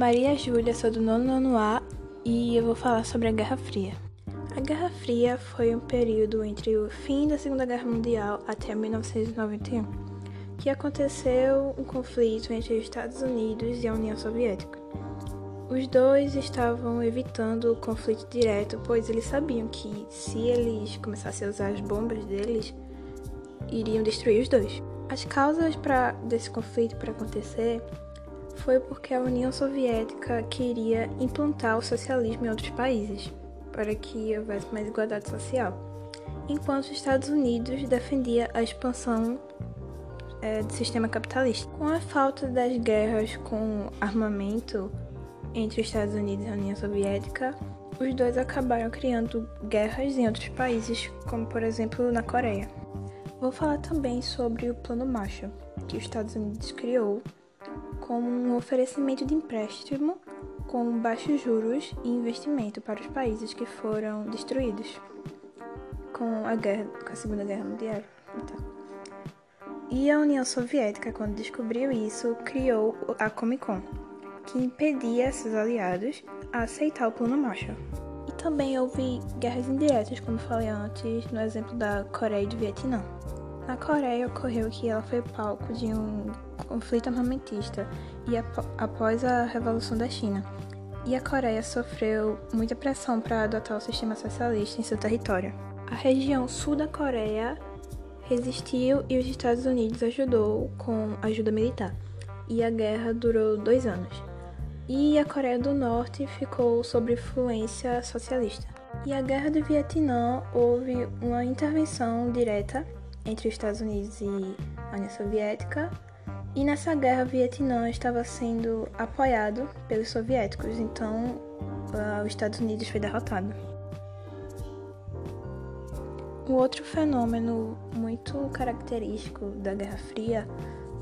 Maria Júlia, sou do nono ano A e eu vou falar sobre a Guerra Fria. A Guerra Fria foi um período entre o fim da Segunda Guerra Mundial até 1991, que aconteceu um conflito entre os Estados Unidos e a União Soviética. Os dois estavam evitando o conflito direto, pois eles sabiam que se eles começassem a usar as bombas deles, iriam destruir os dois. As causas pra, desse conflito para acontecer foi porque a União Soviética queria implantar o socialismo em outros países, para que houvesse mais igualdade social, enquanto os Estados Unidos defendia a expansão é, do sistema capitalista. Com a falta das guerras com armamento entre os Estados Unidos e a União Soviética, os dois acabaram criando guerras em outros países, como por exemplo na Coreia. Vou falar também sobre o Plano Marshall, que os Estados Unidos criou como um oferecimento de empréstimo com baixos juros e investimento para os países que foram destruídos com a guerra, com a Segunda Guerra Mundial. Então. E a União Soviética, quando descobriu isso, criou a Comic Con, que impedia seus aliados a aceitar o Plano Marshall. E também houve guerras indiretas, como falei antes, no exemplo da Coreia e do Vietnã. Na Coreia ocorreu que ela foi palco de um conflito armamentista e após a Revolução da China. E a Coreia sofreu muita pressão para adotar o sistema socialista em seu território. A região sul da Coreia resistiu e os Estados Unidos ajudou com ajuda militar. E a guerra durou dois anos. E a Coreia do Norte ficou sob influência socialista. E a guerra do Vietnã houve uma intervenção direta entre os Estados Unidos e a União Soviética. E nessa guerra, o Vietnã estava sendo apoiado pelos soviéticos, então uh, os Estados Unidos foi derrotado. Um outro fenômeno muito característico da Guerra Fria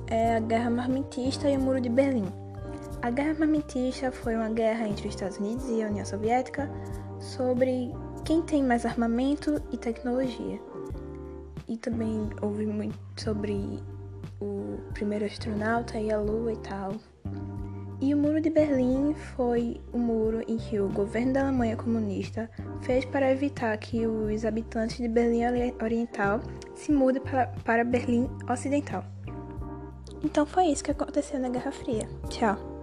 é a Guerra Marmitista e o Muro de Berlim. A Guerra Marmitista foi uma guerra entre os Estados Unidos e a União Soviética sobre quem tem mais armamento e tecnologia e também ouvi muito sobre o primeiro astronauta e a Lua e tal. E o Muro de Berlim foi o muro em que o governo da Alemanha comunista fez para evitar que os habitantes de Berlim Oriental se mudem para, Berlim Ocidental. Então foi isso que aconteceu na Guerra Fria. Tchau!